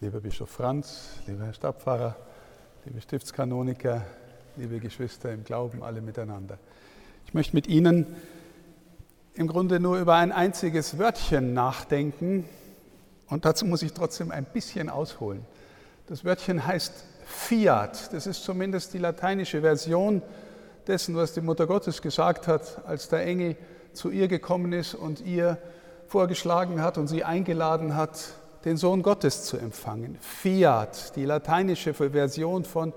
lieber Bischof Franz, lieber Herr Stabpfarrer, liebe Stiftskanoniker, liebe Geschwister im Glauben, alle miteinander. Ich möchte mit Ihnen im Grunde nur über ein einziges Wörtchen nachdenken und dazu muss ich trotzdem ein bisschen ausholen. Das Wörtchen heißt Fiat, das ist zumindest die lateinische Version dessen, was die Mutter Gottes gesagt hat, als der Engel zu ihr gekommen ist und ihr vorgeschlagen hat und sie eingeladen hat, den Sohn Gottes zu empfangen. Fiat, die lateinische Version von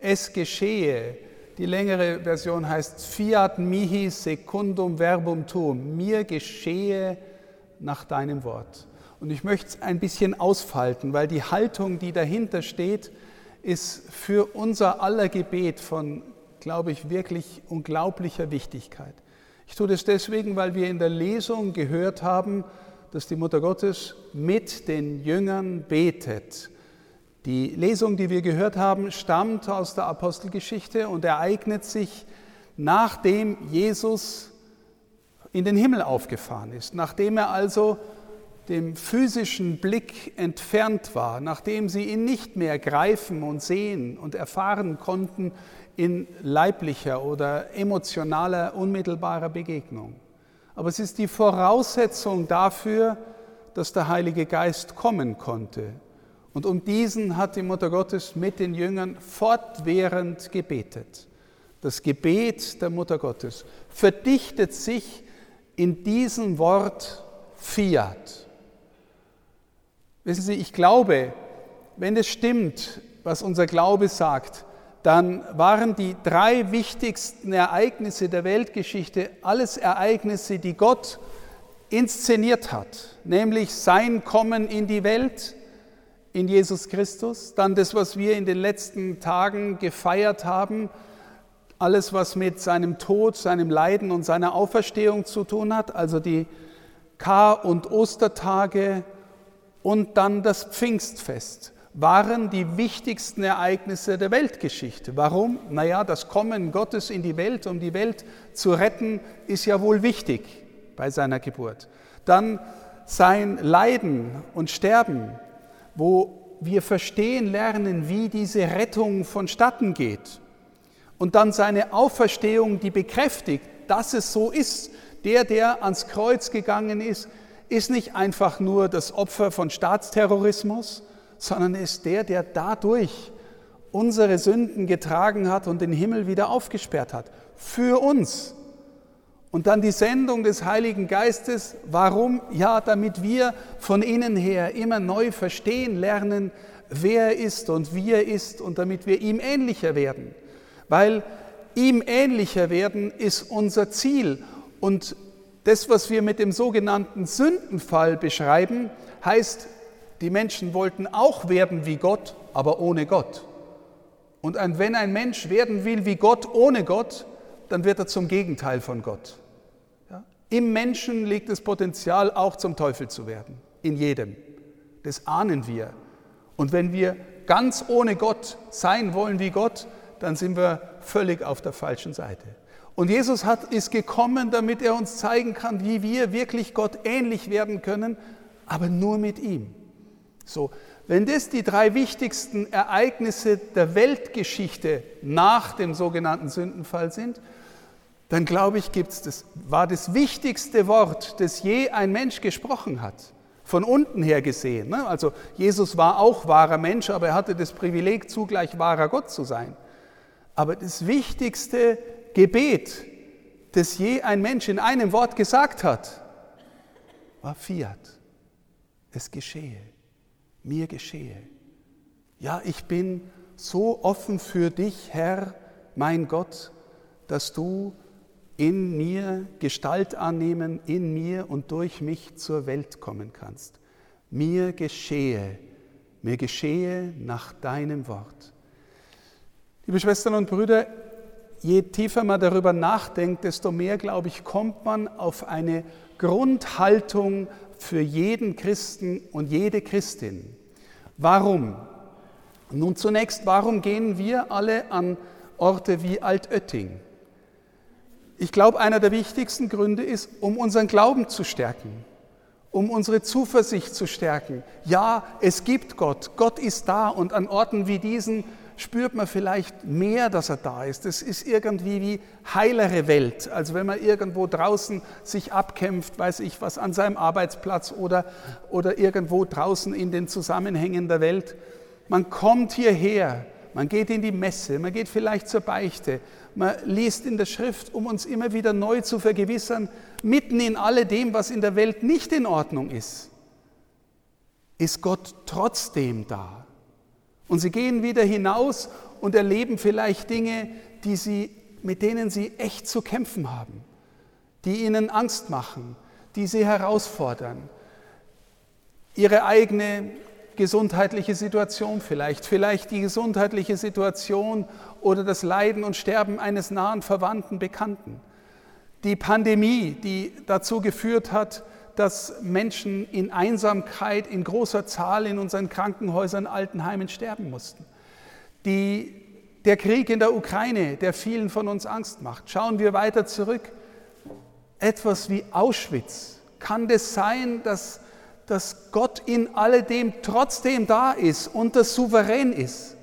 es geschehe. Die längere Version heißt Fiat mihi secundum verbum tuum. Mir geschehe nach deinem Wort. Und ich möchte es ein bisschen ausfalten, weil die Haltung, die dahinter steht, ist für unser aller Gebet von, glaube ich, wirklich unglaublicher Wichtigkeit. Ich tue das deswegen, weil wir in der Lesung gehört haben, dass die Mutter Gottes mit den Jüngern betet. Die Lesung, die wir gehört haben, stammt aus der Apostelgeschichte und ereignet sich, nachdem Jesus in den Himmel aufgefahren ist, nachdem er also dem physischen Blick entfernt war, nachdem sie ihn nicht mehr greifen und sehen und erfahren konnten in leiblicher oder emotionaler, unmittelbarer Begegnung. Aber es ist die Voraussetzung dafür, dass der Heilige Geist kommen konnte. Und um diesen hat die Mutter Gottes mit den Jüngern fortwährend gebetet. Das Gebet der Mutter Gottes verdichtet sich in diesem Wort Fiat. Wissen Sie, ich glaube, wenn es stimmt, was unser Glaube sagt, dann waren die drei wichtigsten Ereignisse der Weltgeschichte alles Ereignisse, die Gott inszeniert hat, nämlich sein Kommen in die Welt in Jesus Christus, dann das, was wir in den letzten Tagen gefeiert haben, alles, was mit seinem Tod, seinem Leiden und seiner Auferstehung zu tun hat, also die Kar- und Ostertage und dann das Pfingstfest waren die wichtigsten Ereignisse der Weltgeschichte. Warum? Naja, das Kommen Gottes in die Welt, um die Welt zu retten, ist ja wohl wichtig bei seiner Geburt. Dann sein Leiden und Sterben, wo wir verstehen lernen, wie diese Rettung vonstatten geht. Und dann seine Auferstehung, die bekräftigt, dass es so ist. Der, der ans Kreuz gegangen ist, ist nicht einfach nur das Opfer von Staatsterrorismus, sondern ist der, der dadurch unsere Sünden getragen hat und den Himmel wieder aufgesperrt hat. Für uns. Und dann die Sendung des Heiligen Geistes. Warum? Ja, damit wir von innen her immer neu verstehen lernen, wer er ist und wie er ist und damit wir ihm ähnlicher werden. Weil ihm ähnlicher werden ist unser Ziel. Und das, was wir mit dem sogenannten Sündenfall beschreiben, heißt, die Menschen wollten auch werden wie Gott, aber ohne Gott. Und wenn ein Mensch werden will wie Gott ohne Gott, dann wird er zum Gegenteil von Gott. Ja? Im Menschen liegt das Potenzial, auch zum Teufel zu werden. In jedem. Das ahnen wir. Und wenn wir ganz ohne Gott sein wollen wie Gott, dann sind wir völlig auf der falschen Seite. Und Jesus hat, ist gekommen, damit er uns zeigen kann, wie wir wirklich Gott ähnlich werden können, aber nur mit ihm. So, wenn das die drei wichtigsten Ereignisse der Weltgeschichte nach dem sogenannten Sündenfall sind, dann glaube ich, gibt's das, war das wichtigste Wort, das je ein Mensch gesprochen hat, von unten her gesehen. Ne? Also Jesus war auch wahrer Mensch, aber er hatte das Privileg, zugleich wahrer Gott zu sein. Aber das wichtigste Gebet, das je ein Mensch in einem Wort gesagt hat, war Fiat. Es geschehe mir geschehe. Ja, ich bin so offen für dich, Herr, mein Gott, dass du in mir Gestalt annehmen, in mir und durch mich zur Welt kommen kannst. Mir geschehe, mir geschehe nach deinem Wort. Liebe Schwestern und Brüder, je tiefer man darüber nachdenkt, desto mehr, glaube ich, kommt man auf eine Grundhaltung für jeden Christen und jede Christin. Warum? Nun zunächst, warum gehen wir alle an Orte wie Altötting? Ich glaube, einer der wichtigsten Gründe ist, um unseren Glauben zu stärken, um unsere Zuversicht zu stärken. Ja, es gibt Gott, Gott ist da und an Orten wie diesen spürt man vielleicht mehr, dass er da ist. Es ist irgendwie wie heilere Welt. Also wenn man irgendwo draußen sich abkämpft, weiß ich was, an seinem Arbeitsplatz oder, oder irgendwo draußen in den Zusammenhängen der Welt. Man kommt hierher, man geht in die Messe, man geht vielleicht zur Beichte, man liest in der Schrift, um uns immer wieder neu zu vergewissern, mitten in alledem, was in der Welt nicht in Ordnung ist, ist Gott trotzdem da. Und sie gehen wieder hinaus und erleben vielleicht Dinge, die sie, mit denen sie echt zu kämpfen haben, die ihnen Angst machen, die sie herausfordern. Ihre eigene gesundheitliche Situation vielleicht, vielleicht die gesundheitliche Situation oder das Leiden und Sterben eines nahen Verwandten, Bekannten. Die Pandemie, die dazu geführt hat, dass Menschen in Einsamkeit in großer Zahl in unseren Krankenhäusern, Altenheimen sterben mussten. Die, der Krieg in der Ukraine, der vielen von uns Angst macht. Schauen wir weiter zurück. Etwas wie Auschwitz. Kann es sein, dass, dass Gott in alledem trotzdem da ist und das souverän ist?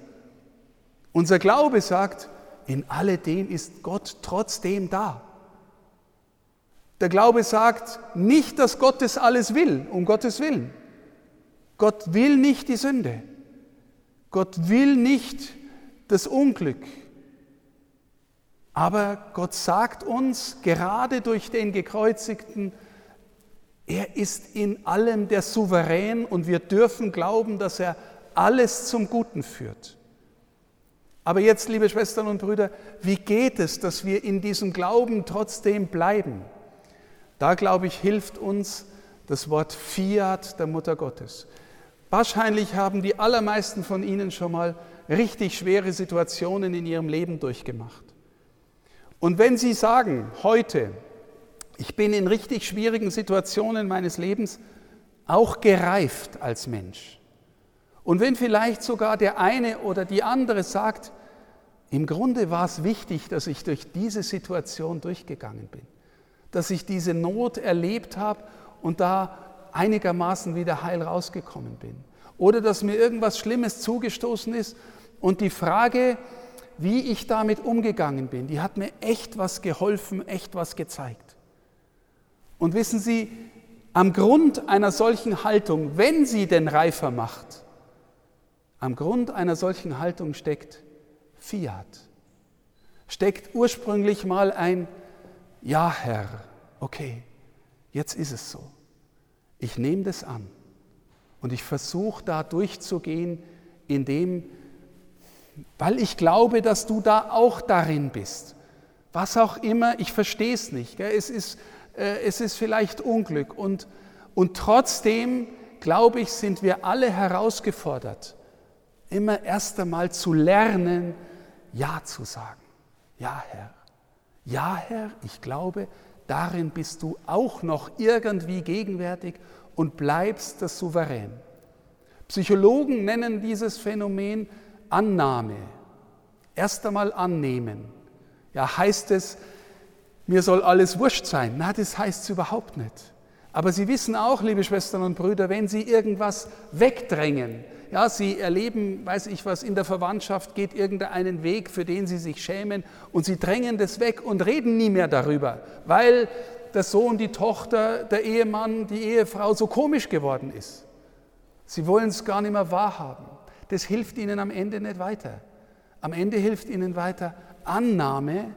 Unser Glaube sagt, in alledem ist Gott trotzdem da. Der Glaube sagt nicht, dass Gott das alles will, um Gottes Willen. Gott will nicht die Sünde. Gott will nicht das Unglück. Aber Gott sagt uns gerade durch den gekreuzigten, er ist in allem der Souverän und wir dürfen glauben, dass er alles zum Guten führt. Aber jetzt, liebe Schwestern und Brüder, wie geht es, dass wir in diesem Glauben trotzdem bleiben? Da, glaube ich, hilft uns das Wort Fiat der Mutter Gottes. Wahrscheinlich haben die allermeisten von Ihnen schon mal richtig schwere Situationen in ihrem Leben durchgemacht. Und wenn Sie sagen, heute, ich bin in richtig schwierigen Situationen meines Lebens auch gereift als Mensch. Und wenn vielleicht sogar der eine oder die andere sagt, im Grunde war es wichtig, dass ich durch diese Situation durchgegangen bin dass ich diese Not erlebt habe und da einigermaßen wieder heil rausgekommen bin. Oder dass mir irgendwas Schlimmes zugestoßen ist und die Frage, wie ich damit umgegangen bin, die hat mir echt was geholfen, echt was gezeigt. Und wissen Sie, am Grund einer solchen Haltung, wenn sie denn reifer macht, am Grund einer solchen Haltung steckt Fiat, steckt ursprünglich mal ein ja Herr, okay, jetzt ist es so. Ich nehme das an und ich versuche da durchzugehen, indem, weil ich glaube, dass du da auch darin bist. Was auch immer, ich verstehe es nicht. Gell? Es, ist, äh, es ist vielleicht Unglück und, und trotzdem, glaube ich, sind wir alle herausgefordert, immer erst einmal zu lernen, Ja zu sagen. Ja, Herr. Ja, Herr, ich glaube, darin bist du auch noch irgendwie gegenwärtig und bleibst das Souverän. Psychologen nennen dieses Phänomen Annahme. Erst einmal annehmen. Ja, heißt es, mir soll alles wurscht sein? Na, das heißt es überhaupt nicht. Aber Sie wissen auch, liebe Schwestern und Brüder, wenn Sie irgendwas wegdrängen, ja, sie erleben, weiß ich was, in der Verwandtschaft geht irgendeinen Weg, für den sie sich schämen und sie drängen das weg und reden nie mehr darüber, weil der Sohn, die Tochter, der Ehemann, die Ehefrau so komisch geworden ist. Sie wollen es gar nicht mehr wahrhaben. Das hilft ihnen am Ende nicht weiter. Am Ende hilft ihnen weiter Annahme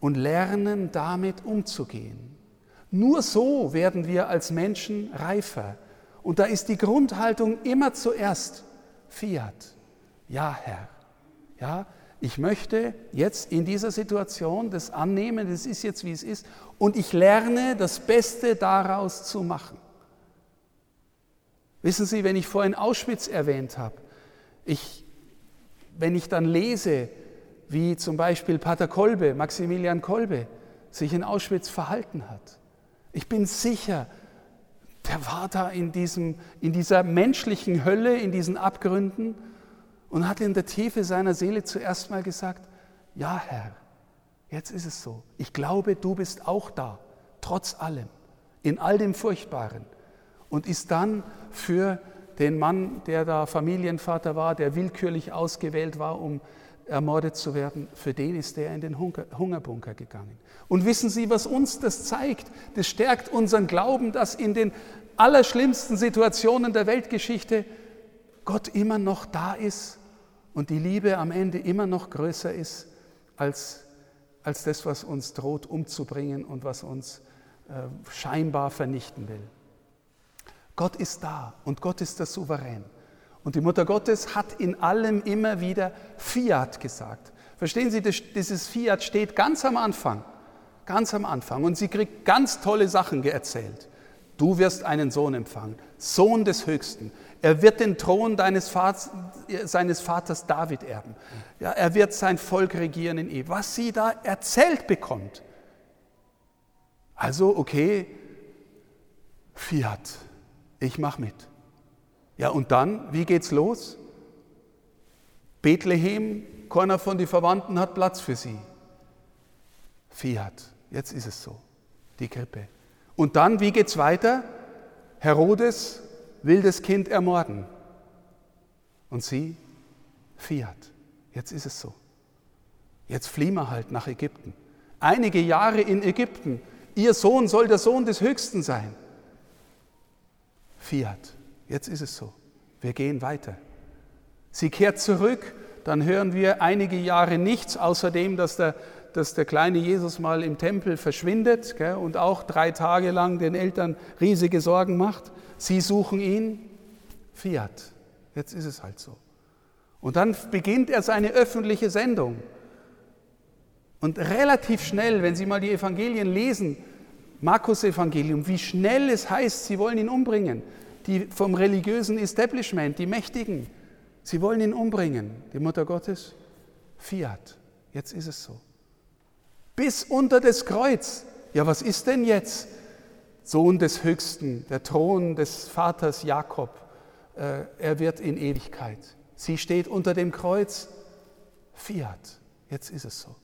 und Lernen, damit umzugehen. Nur so werden wir als Menschen reifer. Und da ist die Grundhaltung immer zuerst Fiat. Ja, Herr. Ja, ich möchte jetzt in dieser Situation das annehmen, das ist jetzt wie es ist, und ich lerne das Beste daraus zu machen. Wissen Sie, wenn ich vorhin Auschwitz erwähnt habe, ich, wenn ich dann lese, wie zum Beispiel Pater Kolbe, Maximilian Kolbe, sich in Auschwitz verhalten hat, ich bin sicher, der war da in, diesem, in dieser menschlichen Hölle, in diesen Abgründen und hat in der Tiefe seiner Seele zuerst mal gesagt, ja Herr, jetzt ist es so. Ich glaube, du bist auch da, trotz allem, in all dem Furchtbaren. und ist dann für den Mann, der da Familienvater war, der willkürlich ausgewählt war, um ermordet zu werden, für den ist er in den Hungerbunker gegangen. Und wissen Sie, was uns das zeigt? Das stärkt unseren Glauben, dass in den allerschlimmsten Situationen der Weltgeschichte Gott immer noch da ist und die Liebe am Ende immer noch größer ist als, als das, was uns droht umzubringen und was uns äh, scheinbar vernichten will. Gott ist da und Gott ist der Souverän. Und die Mutter Gottes hat in allem immer wieder Fiat gesagt. Verstehen Sie, dieses Fiat steht ganz am Anfang, ganz am Anfang. Und sie kriegt ganz tolle Sachen erzählt. Du wirst einen Sohn empfangen, Sohn des Höchsten. Er wird den Thron Vaters, seines Vaters David erben. Ja, er wird sein Volk regieren in Ehe. Was sie da erzählt bekommt. Also, okay, Fiat, ich mache mit. Ja, und dann, wie geht's los? Bethlehem, keiner von den Verwandten hat Platz für sie. Fiat, jetzt ist es so, die Krippe. Und dann, wie geht's weiter? Herodes will das Kind ermorden. Und sie, Fiat, jetzt ist es so. Jetzt fliehen wir halt nach Ägypten. Einige Jahre in Ägypten. Ihr Sohn soll der Sohn des Höchsten sein. Fiat. Jetzt ist es so. Wir gehen weiter. Sie kehrt zurück, dann hören wir einige Jahre nichts, außer dem, dass der, dass der kleine Jesus mal im Tempel verschwindet gell, und auch drei Tage lang den Eltern riesige Sorgen macht. Sie suchen ihn. Fiat. Jetzt ist es halt so. Und dann beginnt er seine öffentliche Sendung. Und relativ schnell, wenn Sie mal die Evangelien lesen, Markus Evangelium, wie schnell es heißt, sie wollen ihn umbringen. Die vom religiösen Establishment, die Mächtigen, sie wollen ihn umbringen. Die Mutter Gottes, Fiat. Jetzt ist es so. Bis unter das Kreuz. Ja, was ist denn jetzt? Sohn des Höchsten, der Thron des Vaters Jakob. Äh, er wird in Ewigkeit. Sie steht unter dem Kreuz. Fiat. Jetzt ist es so.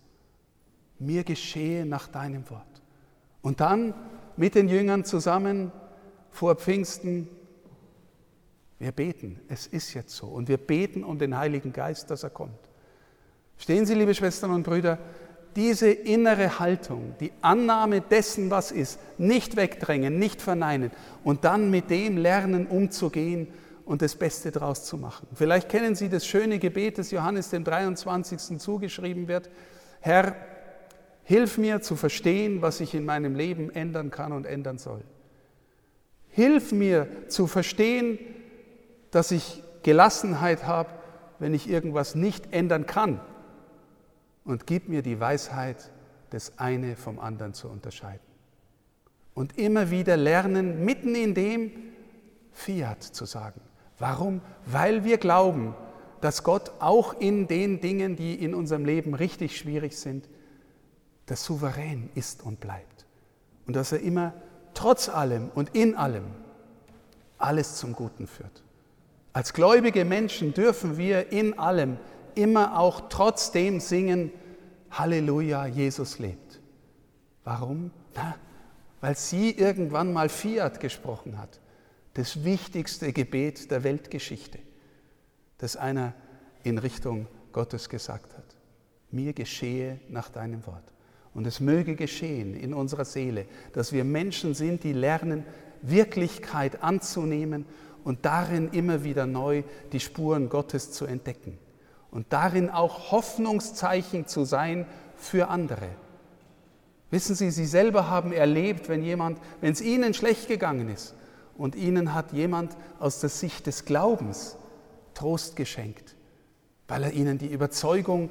Mir geschehe nach deinem Wort. Und dann mit den Jüngern zusammen vor Pfingsten, wir beten, es ist jetzt so. Und wir beten um den Heiligen Geist, dass er kommt. Stehen Sie, liebe Schwestern und Brüder, diese innere Haltung, die Annahme dessen, was ist, nicht wegdrängen, nicht verneinen und dann mit dem lernen, umzugehen und das Beste daraus zu machen. Vielleicht kennen Sie das schöne Gebet, das Johannes dem 23. zugeschrieben wird. Herr, Hilf mir zu verstehen, was ich in meinem Leben ändern kann und ändern soll. Hilf mir zu verstehen, dass ich Gelassenheit habe, wenn ich irgendwas nicht ändern kann. Und gib mir die Weisheit, das eine vom anderen zu unterscheiden. Und immer wieder lernen, mitten in dem Fiat zu sagen. Warum? Weil wir glauben, dass Gott auch in den Dingen, die in unserem Leben richtig schwierig sind, der souverän ist und bleibt. Und dass er immer trotz allem und in allem alles zum Guten führt. Als gläubige Menschen dürfen wir in allem immer auch trotzdem singen, Halleluja, Jesus lebt. Warum? Na, weil sie irgendwann mal Fiat gesprochen hat. Das wichtigste Gebet der Weltgeschichte, das einer in Richtung Gottes gesagt hat. Mir geschehe nach deinem Wort. Und es möge geschehen in unserer Seele, dass wir Menschen sind, die lernen, Wirklichkeit anzunehmen und darin immer wieder neu die Spuren Gottes zu entdecken. Und darin auch Hoffnungszeichen zu sein für andere. Wissen Sie, Sie selber haben erlebt, wenn jemand, wenn es Ihnen schlecht gegangen ist und Ihnen hat jemand aus der Sicht des Glaubens Trost geschenkt, weil er Ihnen die Überzeugung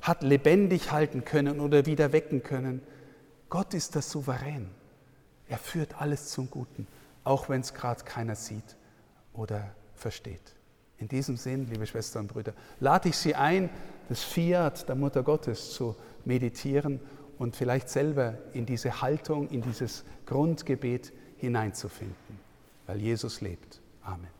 hat lebendig halten können oder wieder wecken können. Gott ist der Souverän. Er führt alles zum Guten, auch wenn es gerade keiner sieht oder versteht. In diesem Sinn, liebe Schwestern und Brüder, lade ich Sie ein, das Fiat der Mutter Gottes zu meditieren und vielleicht selber in diese Haltung, in dieses Grundgebet hineinzufinden, weil Jesus lebt. Amen.